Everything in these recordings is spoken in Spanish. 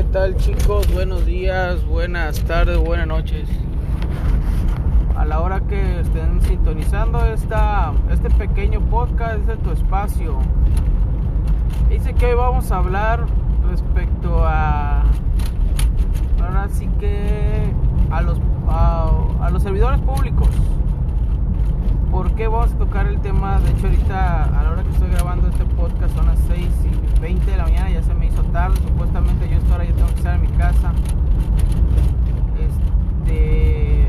¿Qué tal chicos? Buenos días, buenas tardes, buenas noches. A la hora que estén sintonizando esta, este pequeño podcast de tu espacio. Dice que hoy vamos a hablar respecto a... Ahora sí que a los, a, los servidores públicos. ¿Por qué vamos a tocar el tema? De hecho ahorita a la hora que estoy grabando este podcast son las 6 y 20 de la mañana, ya se me hizo tarde, supuestamente yo esta hora ya tengo que estar en mi casa. Este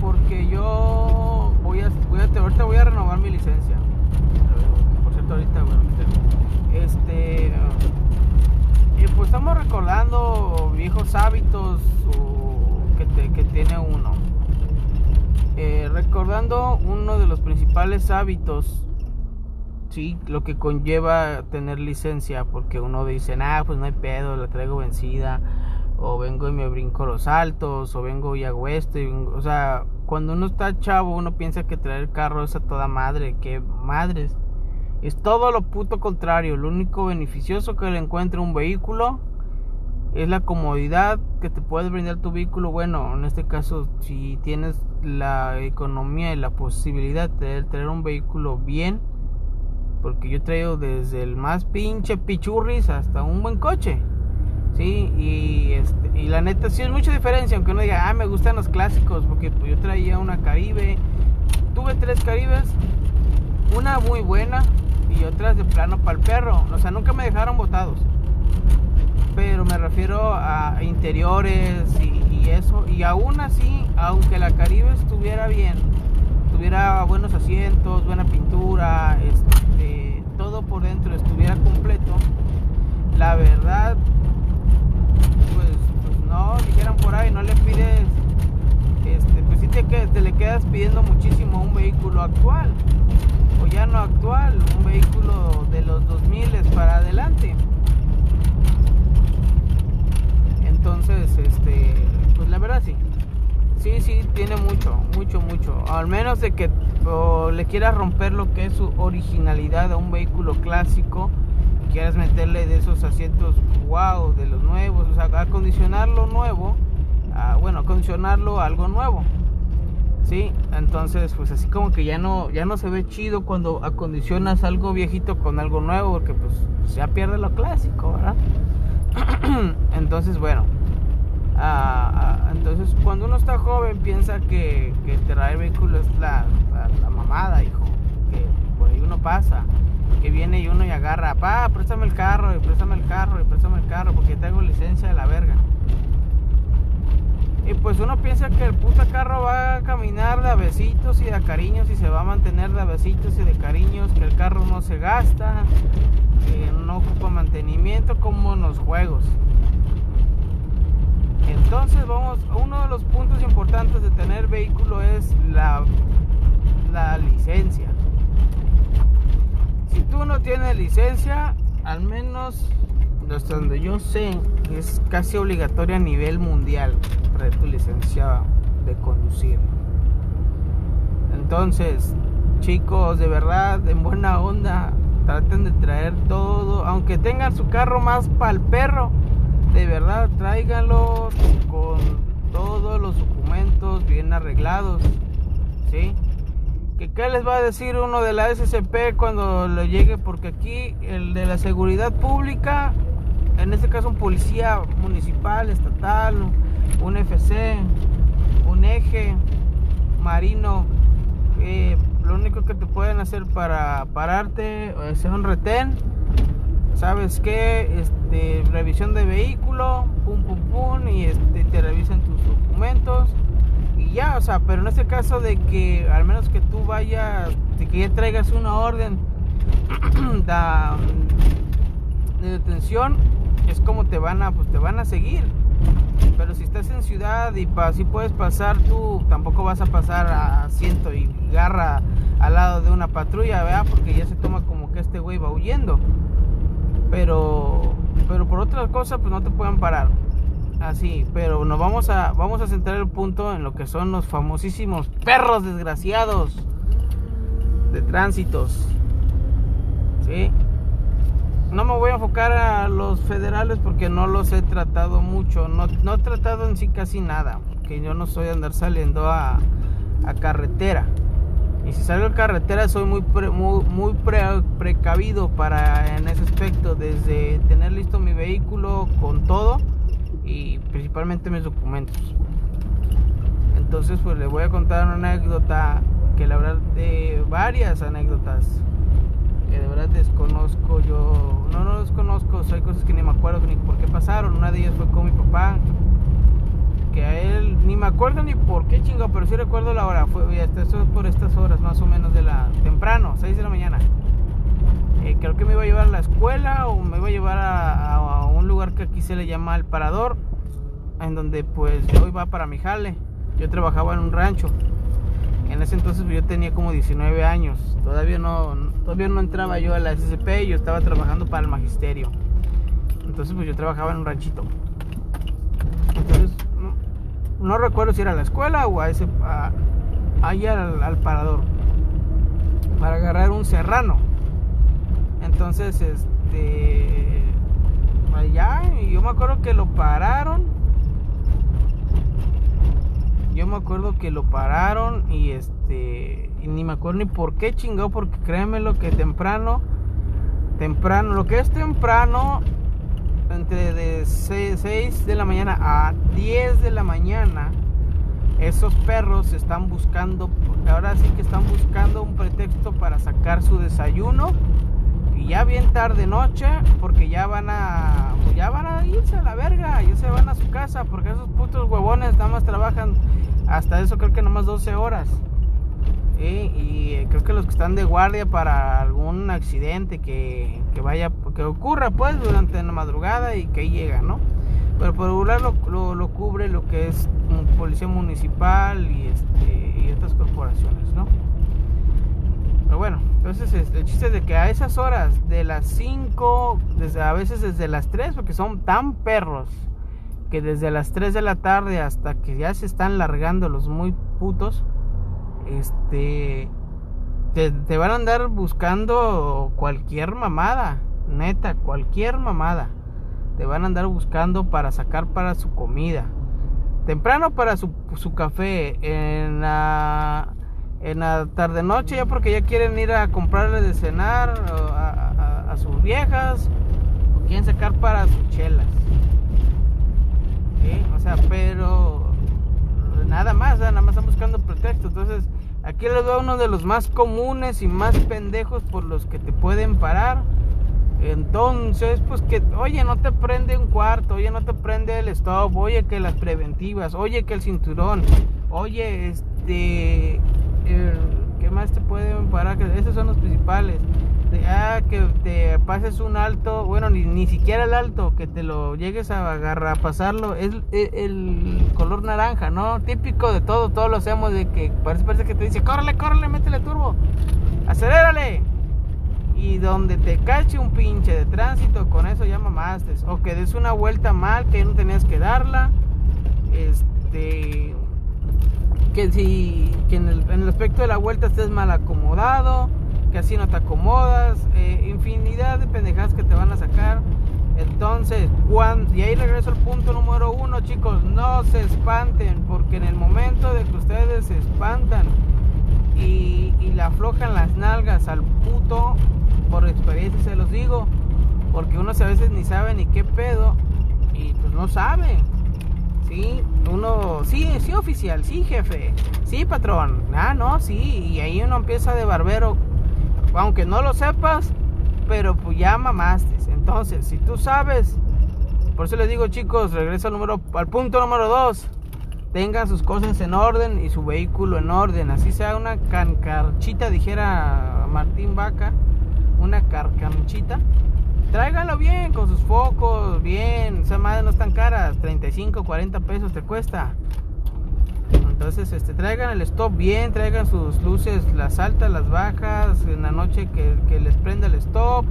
porque yo voy a, voy ahorita voy a renovar mi licencia. Por cierto ahorita bueno, este y pues estamos recordando viejos hábitos que, que tiene uno. Eh, recordando uno de los principales hábitos sí, lo que conlleva tener licencia, porque uno dice, ah, pues no hay pedo, la traigo vencida, o vengo y me brinco los saltos, o vengo y hago esto, o sea, cuando uno está chavo, uno piensa que traer carro es a toda madre, que madres, es todo lo puto contrario, lo único beneficioso que le encuentra un vehículo es la comodidad que te puede brindar tu vehículo, bueno, en este caso, si tienes la economía y la posibilidad de tener un vehículo bien, porque yo he traído desde el más pinche pichurris hasta un buen coche. Sí, y, este, y la neta sí es mucha diferencia, aunque uno diga, ah, me gustan los clásicos, porque pues, yo traía una Caribe, tuve tres Caribes, una muy buena y otras de plano para el perro, o sea, nunca me dejaron botados, pero me refiero a interiores y, eso, y aún así, aunque la Caribe estuviera bien, tuviera buenos asientos, buena pintura, este, todo por dentro estuviera completo, la verdad, pues, pues, no, dijeran por ahí, no le pides, este, pues sí te, te le quedas pidiendo muchísimo un vehículo actual, o ya no actual, un vehículo de los 2000 para adelante. Entonces, este, pues la verdad sí. Sí, sí, tiene mucho, mucho, mucho. Al menos de que le quieras romper lo que es su originalidad a un vehículo clásico, quieras meterle de esos asientos wow, de los nuevos, o sea, acondicionarlo nuevo, bueno, acondicionarlo a algo nuevo. Sí, entonces pues así como que ya no ya no se ve chido cuando acondicionas algo viejito con algo nuevo porque pues ya pierde lo clásico, ¿verdad? entonces, bueno, entonces, cuando uno está joven, piensa que, que traer vehículo es la, la, mamada, hijo. Que por ahí uno pasa. Que viene y uno y agarra, pa, préstame el carro, y préstame el carro, y préstame el carro, porque tengo licencia de la verga. Y pues uno piensa que el puta carro va a caminar de besitos y de cariños y se va a mantener de besitos y de cariños, que el carro no se gasta, que no ocupa mantenimiento como en los juegos. Entonces vamos, uno de los puntos importantes de tener vehículo es la, la licencia. Si tú no tienes licencia, al menos hasta donde yo sé, es casi obligatoria a nivel mundial para tu licencia de conducir. Entonces, chicos, de verdad, en buena onda, traten de traer todo, aunque tengan su carro más para el perro de verdad tráiganlos con todos los documentos bien arreglados, ¿sí? ¿Que ¿Qué les va a decir uno de la SCP cuando le llegue? Porque aquí el de la seguridad pública, en este caso un policía municipal, estatal, un FC, un eje, marino, eh, lo único que te pueden hacer para pararte es un retén ¿sabes qué? Este, revisión de vehículo, pum, pum, pum, y este, te revisan tus documentos. Y ya, o sea, pero en este caso de que al menos que tú vayas, de que ya traigas una orden de detención, es como te van a, pues te van a seguir. Pero si estás en ciudad y así puedes pasar, tú tampoco vas a pasar a ciento y garra al lado de una patrulla, ¿verdad? Porque ya se toma como que este güey va huyendo pero pero por otra cosa pues no te pueden parar así pero nos vamos a vamos a centrar el punto en lo que son los famosísimos perros desgraciados de tránsitos sí no me voy a enfocar a los federales porque no los he tratado mucho. No, no he tratado en sí casi nada. Que yo no soy andar saliendo a, a carretera. Y si salgo a carretera soy muy, muy, muy precavido para en ese aspecto. Desde tener listo mi vehículo con todo y principalmente mis documentos. Entonces pues le voy a contar una anécdota que la verdad de varias anécdotas que de verdad desconozco yo no no desconozco hay cosas que ni me acuerdo ni por qué pasaron una de ellas fue con mi papá que a él ni me acuerdo ni por qué chingo pero sí recuerdo la hora fue esto es por estas horas más o menos de la temprano 6 de la mañana eh, creo que me iba a llevar a la escuela o me iba a llevar a, a, un lugar que aquí se le llama el parador en donde pues yo iba para mi jale yo trabajaba en un rancho en ese entonces pues, yo tenía como 19 años. Todavía no, todavía no entraba yo a la SCP, yo estaba trabajando para el magisterio. Entonces pues yo trabajaba en un ranchito. No, recuerdo si era a la escuela o a ese ahí al, parador para agarrar un serrano. Entonces este allá y yo me acuerdo que lo pararon yo me acuerdo que lo pararon y este y ni me acuerdo ni por qué chingó porque créeme lo que temprano temprano lo que es temprano entre de 6, de la mañana a 10 de la mañana esos perros están buscando ahora sí que están buscando un pretexto para sacar su desayuno y ya bien tarde noche porque ya van a ya van a irse a la verga ya se van a su casa porque esos putos huevones nada más trabajan hasta eso creo que nomás 12 horas. Y eh, creo que los que están de guardia para algún accidente que, vaya, que ocurra pues durante la madrugada y que ahí llega, ¿no? Pero por regular lo, lo, cubre lo que es policía municipal y, este, y estas corporaciones, ¿no? Pero bueno, entonces el chiste es de que a esas horas, de las 5, desde, a veces desde las 3, porque son tan perros, que desde las 3 de la tarde hasta que ya se están largando los muy putos, este, te, van a andar buscando cualquier mamada, neta, cualquier mamada. Te van a andar buscando para sacar para su comida. Temprano para su, su café, en la, en la tarde noche ya porque ya quieren ir a comprarle de cenar a, sus viejas o quieren sacar para sus chelas. O sea, pero nada más, nada más están buscando pretexto. Entonces, aquí les doy uno de los más comunes y más pendejos por los que te pueden parar. Entonces, pues que, oye, no te prende un cuarto, oye, no te prende el stop, oye, que las preventivas, oye, que el cinturón, oye, este, ¿qué más te pueden parar? Que esos son los principales ah, que te pases un alto, bueno, ni, ni siquiera el alto, que te lo llegues a agarrar, a pasarlo, es el, color naranja, ¿no? Típico de todo, todos lo hacemos de que parece, parece que te dice, córrele, córrele, métele turbo, acelérale. Y donde te cache un pinche de tránsito, con eso ya mamaste. O que des una vuelta mal, que no tenías que darla. Este. Que si. Que en el, en el aspecto de la vuelta estés mal acomodado que así no te acomodas, eh, infinidad de pendejadas que te van a sacar. Entonces, cuando, y ahí regreso al punto número uno, chicos, no se espanten, porque en el momento de que ustedes se espantan y, y le aflojan las nalgas al puto, por experiencia se los digo, porque uno a veces ni sabe ni qué pedo, y pues no sabe. Sí, uno, sí, sí oficial, sí jefe, sí patrón, ah, no, sí, y ahí uno empieza de barbero aunque no lo sepas, pero pues ya mamaste. Entonces, si tú sabes, por eso les digo chicos, regreso al, número, al punto número 2. Tengan sus cosas en orden y su vehículo en orden. Así sea una cancarchita, dijera Martín Vaca, una carcanchita. Tráiganlo bien, con sus focos, bien. Esa madre no están caras, 35, 40 pesos te cuesta. Entonces, este, traigan el stop bien, traigan sus luces, las altas, las bajas, en la noche que, les prenda el stop,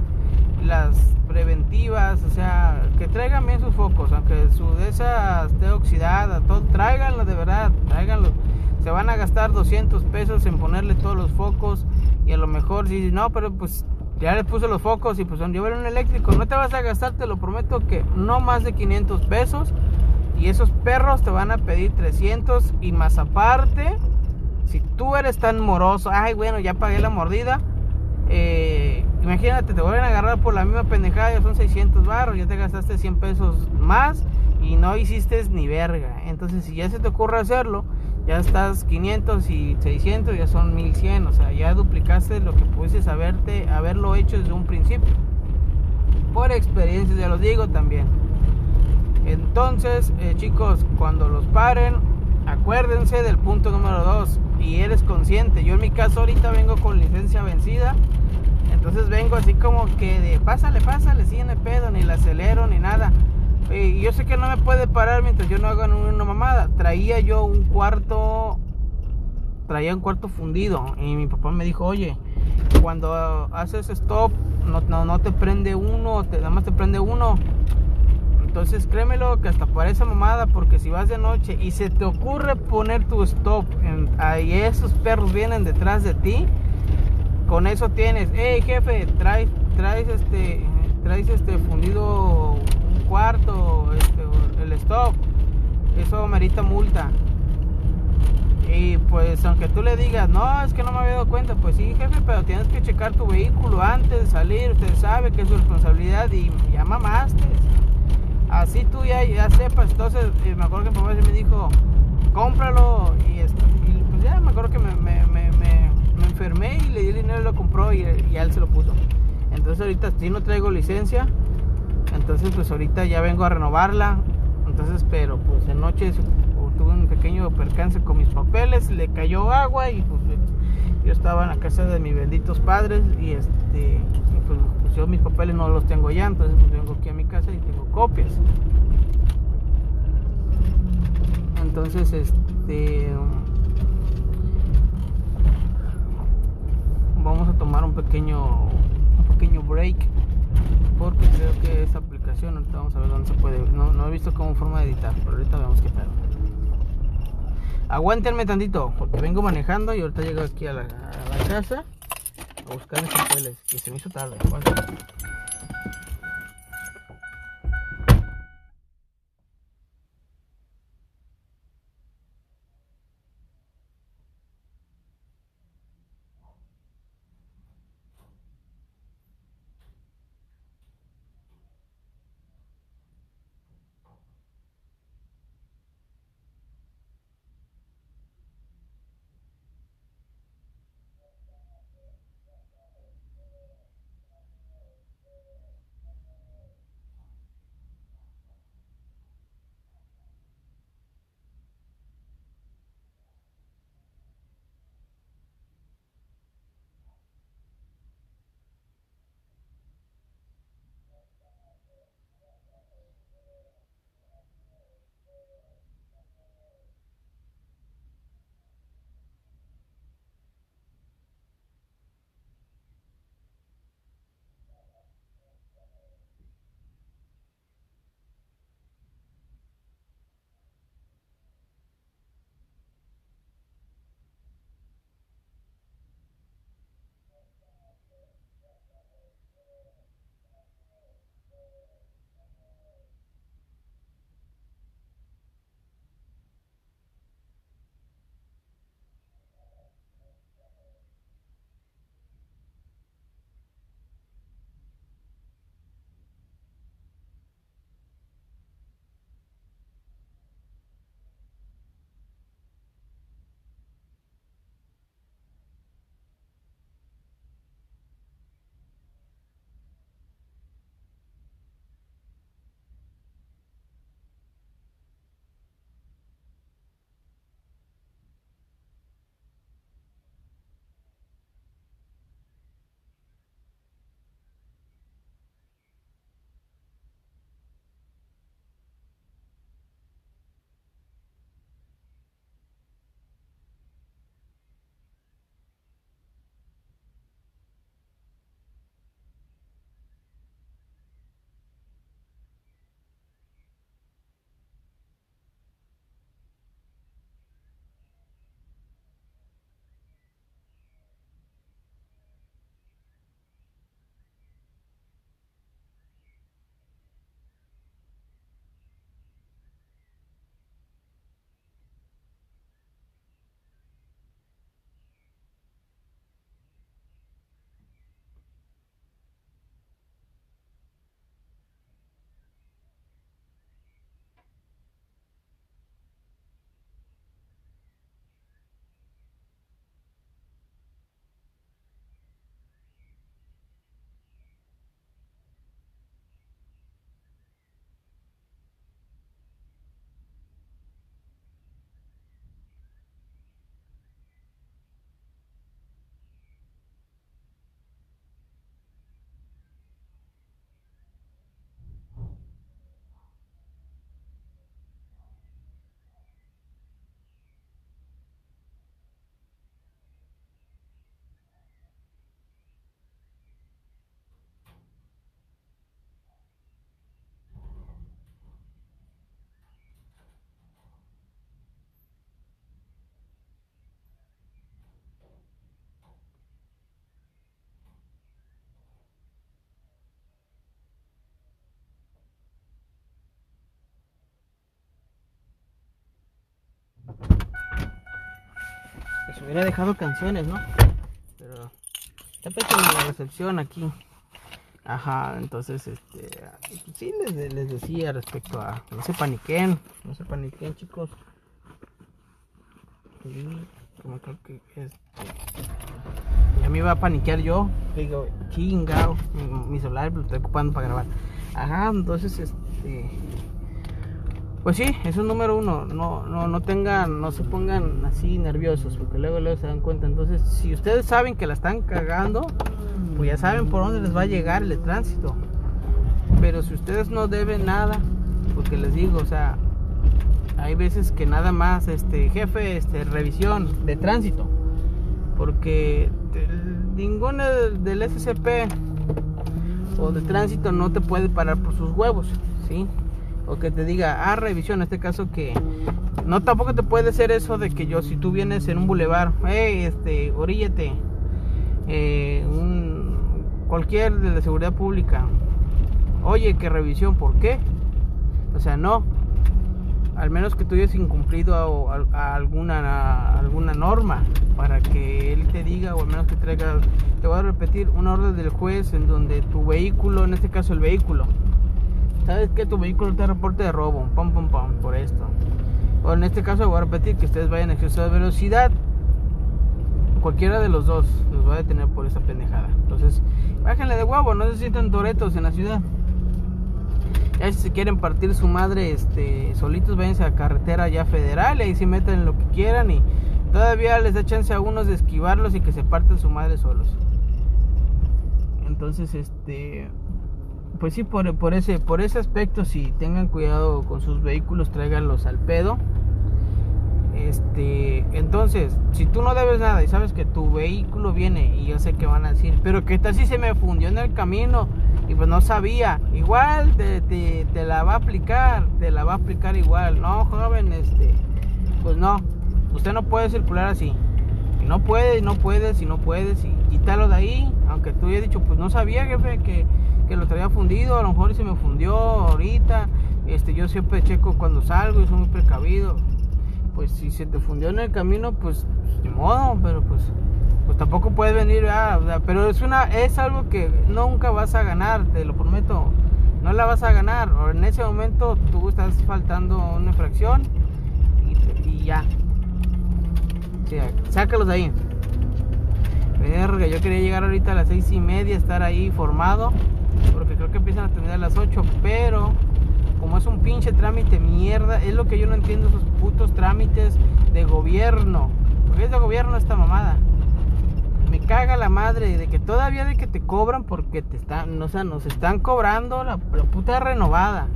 las preventivas, o sea, que traigan bien sus focos, aunque su de esa esté oxidada, todo, tráiganlo de verdad, tráiganlo. Se van a gastar 200 pesos en ponerle todos los focos y a lo mejor si no, pero pues Ya le puse los focos y pues yo un eléctrico. No te vas a gastar, te lo prometo que no más de 500 pesos. Y esos perros te van a pedir 300 y más aparte. Si tú eres tan moroso, ay bueno, ya pagué la mordida. Eh, imagínate, te vuelven a agarrar por la misma pendejada, ya son 600 barros, ya te gastaste 100 pesos más y no hiciste ni verga. Entonces, si ya se te ocurre hacerlo, ya estás 500 y 600, ya son 1100, o sea, ya duplicaste lo que pudieses haberte, haberlo hecho desde un principio. Por experiencia, ya lo digo también. Entonces, eh, chicos, cuando los paren, acuérdense del punto número 2 y eres consciente. Yo en mi caso ahorita vengo con licencia vencida. Entonces vengo así como que de pásale, pásale, sí, no pedo, ni la acelero, ni nada. Y yo sé que no me puede parar mientras yo no haga una mamada. Traía yo un cuarto, traía un cuarto fundido. Y mi papá me dijo, oye, cuando haces stop, no, no, te prende uno, te, nada más te prende uno. Entonces créemelo que hasta para esa mamada, porque si vas de noche y se te ocurre poner tu stop, ahí esos perros vienen detrás de ti, con eso tienes, hey jefe, traes, traes este, traes este fundido cuarto, este, el stop, eso merita multa. Y pues aunque tú le digas, no, es que no me había dado cuenta, pues sí, jefe, pero tienes que checar tu vehículo antes de salir, usted sabe que es su responsabilidad y ya mamaste. Así tú ya, ya sepas, entonces eh, me acuerdo que mi papá me dijo, cómpralo y, esto, y pues ya me acuerdo que me, me, me, me, enfermé y le di el dinero y lo compró y, y él se lo puso. Entonces ahorita sí no traigo licencia, entonces pues ahorita ya vengo a renovarla. Entonces, pero pues en noche tuve un pequeño percance con mis papeles, le cayó agua y pues yo estaba en la casa de mis benditos padres y este pues, pues, yo mis papeles no los tengo ya, entonces pues vengo aquí a mi copias. Entonces, este vamos a tomar un pequeño un pequeño break porque creo que esa aplicación, ahorita vamos a ver dónde se puede, no, no he visto cómo forma de editar, pero ahorita vemos qué tal. Aguántenme tantito, porque vengo manejando y ahorita llego aquí a la, casa a buscar mis papeles, que se me hizo tarde. Hubiera dejado canciones, ¿no? Pero está pésima la recepción aquí. Ajá, entonces, este, sí les, decía respecto a, no se paniquen, no se paniquen chicos. Y como creo que este, ya me iba a paniquear yo, digo, chingao, mi, mi celular lo estoy ocupando para grabar. Ajá, entonces, este, pues sí, es un número uno. No, no, no tengan, no se pongan así nerviosos, porque luego, luego se dan cuenta. Entonces, si ustedes saben que la están cagando, pues ya saben por dónde les va a llegar el tránsito. Pero si ustedes no deben nada, porque les digo, o sea, hay veces que nada más, este, jefe, este, revisión de tránsito, porque ninguno del SCP o de tránsito no te puede parar por sus huevos, ¿sí? O que te diga, ah, revisión, en este caso que no tampoco te puede ser eso de que yo, si tú vienes en un bulevar, hey, este, oríllate, eh, un, cualquier de la seguridad pública, oye, que revisión, ¿por qué? O sea, no, al menos que tú hayas incumplido alguna, alguna norma para que él te diga o al menos que traiga, te voy a repetir, una orden del juez en donde tu vehículo, en este caso el vehículo, ¿Sabes que Tu vehículo te reporte de robo, pum, pum, pum, por esto. O en este caso voy a repetir que ustedes vayan a exceso de velocidad. Cualquiera de los dos los va a detener por esa pendejada. Entonces, bájenle de huevo, no se sientan toretos en la ciudad. Ya si quieren partir su madre este, solitos, váyanse a carretera ya federal y ahí se meten lo que quieran y todavía les da chance a unos de esquivarlos y que se parten su madre solos. Entonces, este pues sí, por, por, ese, por ese aspecto, si tengan cuidado con sus vehículos, tráiganlos al pedo. Este, entonces, si tú no debes nada y sabes que tu vehículo viene y yo sé que van a decir, pero que tal si se me fundió en el camino y pues no sabía, igual te, te, te la va a aplicar, te la va a aplicar igual, no joven, este, pues no, usted no puede circular así, y no puedes, no puedes, y no puedes, y quítalo de ahí, aunque tú hayas dicho, pues no sabía jefe que que lo traía fundido, a lo mejor se me fundió ahorita. Este, yo siempre checo cuando salgo y soy muy precavido. Pues si se te fundió en el camino, pues ni modo, pero pues pues tampoco puedes venir, pero es una es algo que nunca vas a ganar, te lo prometo. No la vas a ganar. En ese momento tú estás faltando una infracción y, ya. sácalos de ahí. Verga, yo quería llegar ahorita a las seis y media, estar ahí formado porque creo que empiezan a tener a las 8, pero como es un pinche trámite mierda, es lo que yo no entiendo esos putos trámites de gobierno, porque es de gobierno esta mamada. Me caga la madre de que todavía de que te cobran porque te están, o sea, nos están cobrando la, puta renovada.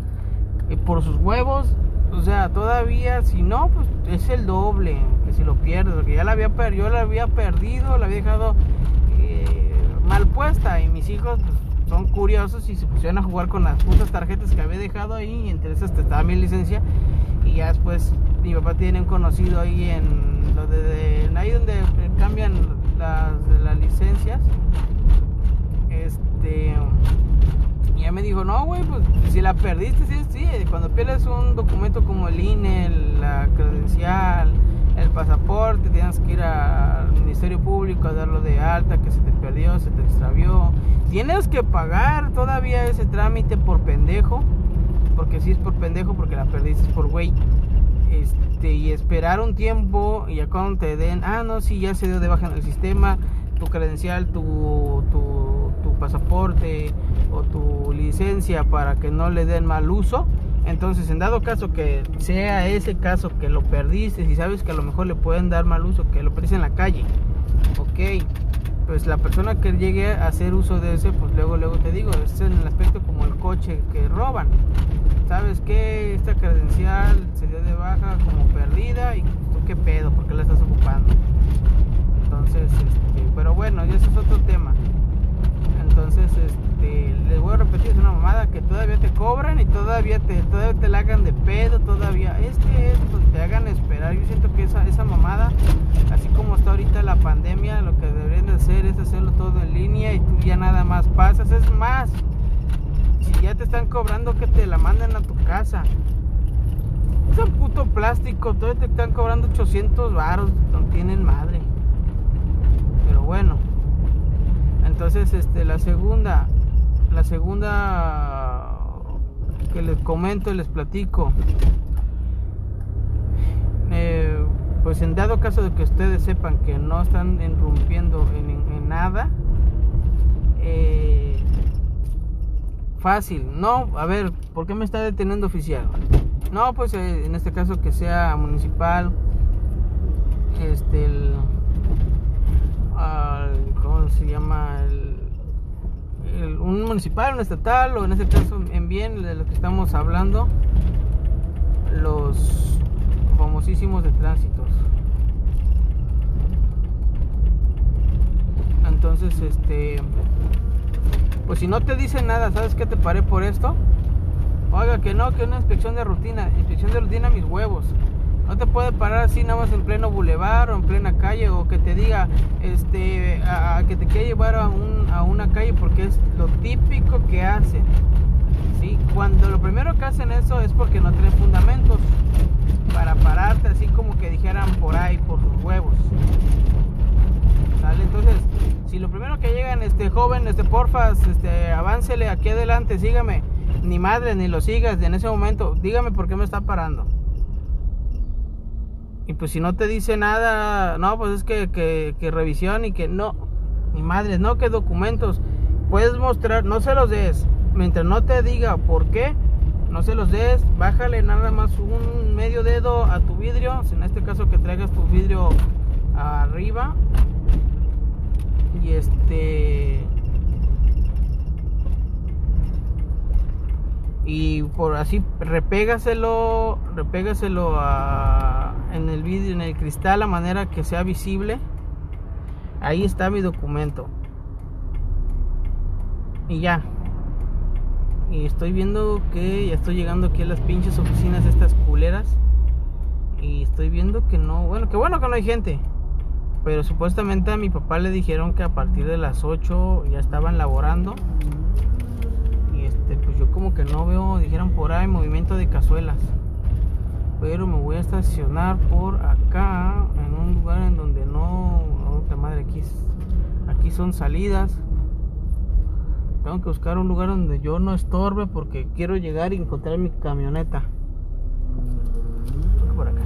Y por sus huevos, o sea, todavía si no, pues es el doble si lo pierdes, porque ya la había perdido, yo la había perdido, la había dejado eh, mal puesta y mis hijos pues, son curiosos y se pusieron a jugar con las putas tarjetas que había dejado ahí. Y entre esas estaba mi licencia. Y ya después mi papá tiene un conocido ahí en lo de, ahí donde cambian las, las licencias. Este. Y ya me dijo, no, güey, pues si la perdiste, sí, sí. Cuando pierdes un documento como el INE, la credencial, pasaporte, tienes que ir al Ministerio Público a darlo de alta, que se te perdió, se te extravió. Tienes que pagar todavía ese trámite por pendejo, porque si es por pendejo, porque la perdiste por güey. Este, y esperar un tiempo y ya cuando te den, ah, no, sí, ya se dio de baja en el sistema, tu credencial, tu, tu, tu pasaporte o tu licencia para que no le den mal uso entonces, en dado caso que sea ese caso que lo perdiste, y sabes que a lo mejor le pueden dar mal uso, que lo perdiste en la calle, ok, pues la persona que llegue a hacer uso de ese, pues luego, luego te digo, es en el aspecto como el coche que roban. ¿Sabes que Esta credencial se dio de baja como perdida y tú qué pedo, ¿por qué la estás ocupando? Entonces, este, pero bueno, ya eso es otro tema. Entonces, este, les voy a repetir, es una mamada que todavía te cobran y todavía te, todavía te la hagan de pedo, todavía. Es que esto, te hagan esperar. Yo siento que esa, esa mamada, así como está ahorita la pandemia, lo que deberían de hacer es hacerlo todo en línea y tú ya nada más pasas. Es más, si ya te están cobrando que te la manden a tu casa. Es un puto plástico, todavía te están cobrando 800 varos, no tienen madre. Pero bueno. Entonces, este, la segunda, la segunda que les comento y les platico. Eh, pues en dado caso de que ustedes sepan que no están irrumpiendo en, nada, eh, fácil, no, a ver, ¿por qué me está deteniendo oficial? No, pues eh, en este caso que sea municipal, este, el, ¿cómo se llama? El, un municipal, un estatal, o en este caso en bien de lo que estamos hablando, los famosísimos de tránsitos. Entonces, este, pues si no te dice nada, ¿sabes qué te paré por esto? Oiga, que no, que una inspección de rutina. Inspección de rutina mis huevos. No te puede parar así nada más en pleno bulevar o en plena calle o que te diga este a, que te quiera llevar a, un, a una calle porque es lo típico que hacen. ¿sí? Cuando lo primero que hacen eso es porque no tienen fundamentos para pararte así como que dijeran por ahí, por sus huevos. Entonces, si lo primero que llegan, este joven, este porfas, este, aváncele aquí adelante, sígame ni madre, ni lo sigas en ese momento. Dígame por qué me está parando. Y pues si no te dice nada, no, pues es que, que, revisión y que no, ni madre, no, que documentos. Puedes mostrar, no se los des. Mientras no te diga por qué, no se los des. Bájale nada más un medio dedo a tu vidrio. En este caso que traigas tu vidrio arriba. Y este y por así repégaselo repégaselo a, en el vídeo en el cristal a manera que sea visible. Ahí está mi documento. Y ya. Y estoy viendo que ya estoy llegando aquí a las pinches oficinas estas culeras. Y estoy viendo que no bueno que bueno que no hay gente. Pero supuestamente a mi papá le dijeron que a partir de las 8 ya estaban laborando pues yo como que no veo, dijeron por ahí, movimiento de cazuelas. Pero me voy a estacionar por acá, en un lugar en donde no, madre, aquí, aquí son salidas. Tengo que buscar un lugar donde yo no estorbe porque quiero llegar y encontrar mi camioneta. Por acá.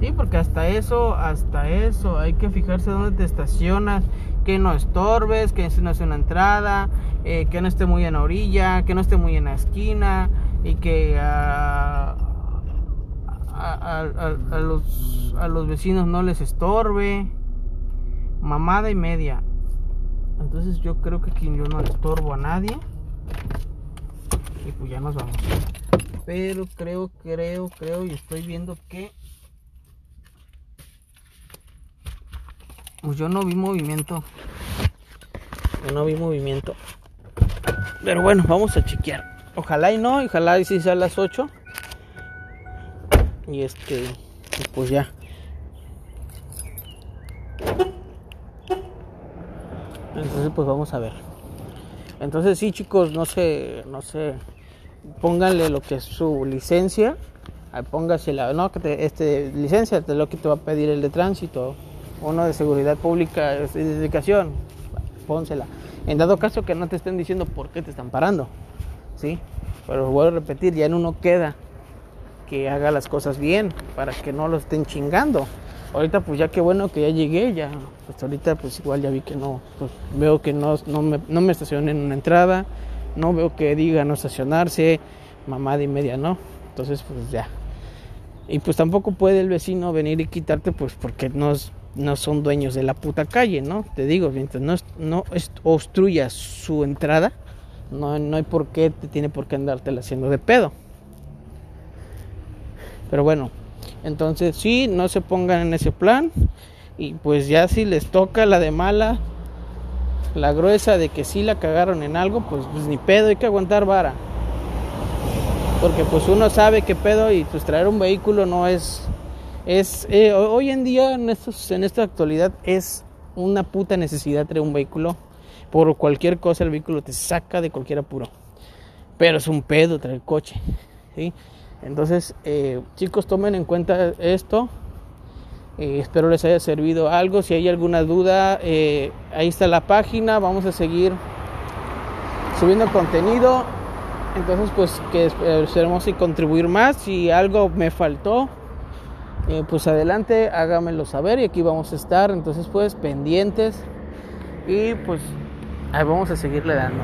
Sí, porque hasta eso, hasta eso, hay que fijarse dónde te estacionas que no estorbes, que no sea una entrada, eh, que no esté muy en la orilla, que no esté muy en la esquina y que a, los, a los vecinos no les estorbe. Mamada y media. Entonces yo creo que aquí yo no estorbo a nadie. Y pues ya nos vamos. Pero creo, creo, creo y estoy viendo que Pues yo no vi movimiento. Yo no vi movimiento. Pero bueno, vamos a chequear. Ojalá y no, ojalá y si sea a las 8. Y este, pues ya. Entonces pues vamos a ver. Entonces sí chicos, no sé, no sé, pónganle lo que es su licencia, póngasela, no, que te, este, licencia, de lo que te va a pedir el de tránsito, uno de seguridad pública, identificación, pónsela. En dado caso que no te estén diciendo por qué te están parando, ¿sí? Pero vuelvo a repetir, ya en uno queda que haga las cosas bien para que no lo estén chingando. Ahorita pues ya que bueno que ya llegué, ya pues ahorita pues igual ya vi que no, pues veo que no, no, me, no me estacioné en una entrada, no veo que diga no estacionarse, mamada y media, ¿no? Entonces pues ya. Y pues tampoco puede el vecino venir y quitarte pues porque no es no son dueños de la puta calle, ¿no? Te digo, mientras no, no obstruyas su entrada, no, no hay por qué, te tiene por qué andártela haciendo de pedo. Pero bueno, entonces sí, no se pongan en ese plan. Y pues ya si les toca la de mala, la gruesa de que sí la cagaron en algo, pues, pues ni pedo, hay que aguantar vara. Porque pues uno sabe que pedo y pues traer un vehículo no es es, eh, hoy en día, en, estos, en esta actualidad, es una puta necesidad traer un vehículo. Por cualquier cosa el vehículo te saca de cualquier apuro. Pero es un pedo traer coche. ¿sí? Entonces, eh, chicos, tomen en cuenta esto. Eh, espero les haya servido algo. Si hay alguna duda, ahí está la página. Vamos a seguir subiendo contenido. Entonces, pues que esperemos y contribuir más. Si algo me faltó, eh, pues adelante, hágamelo saber y aquí vamos a estar. Entonces, pues pendientes y pues ahí vamos a seguirle dando.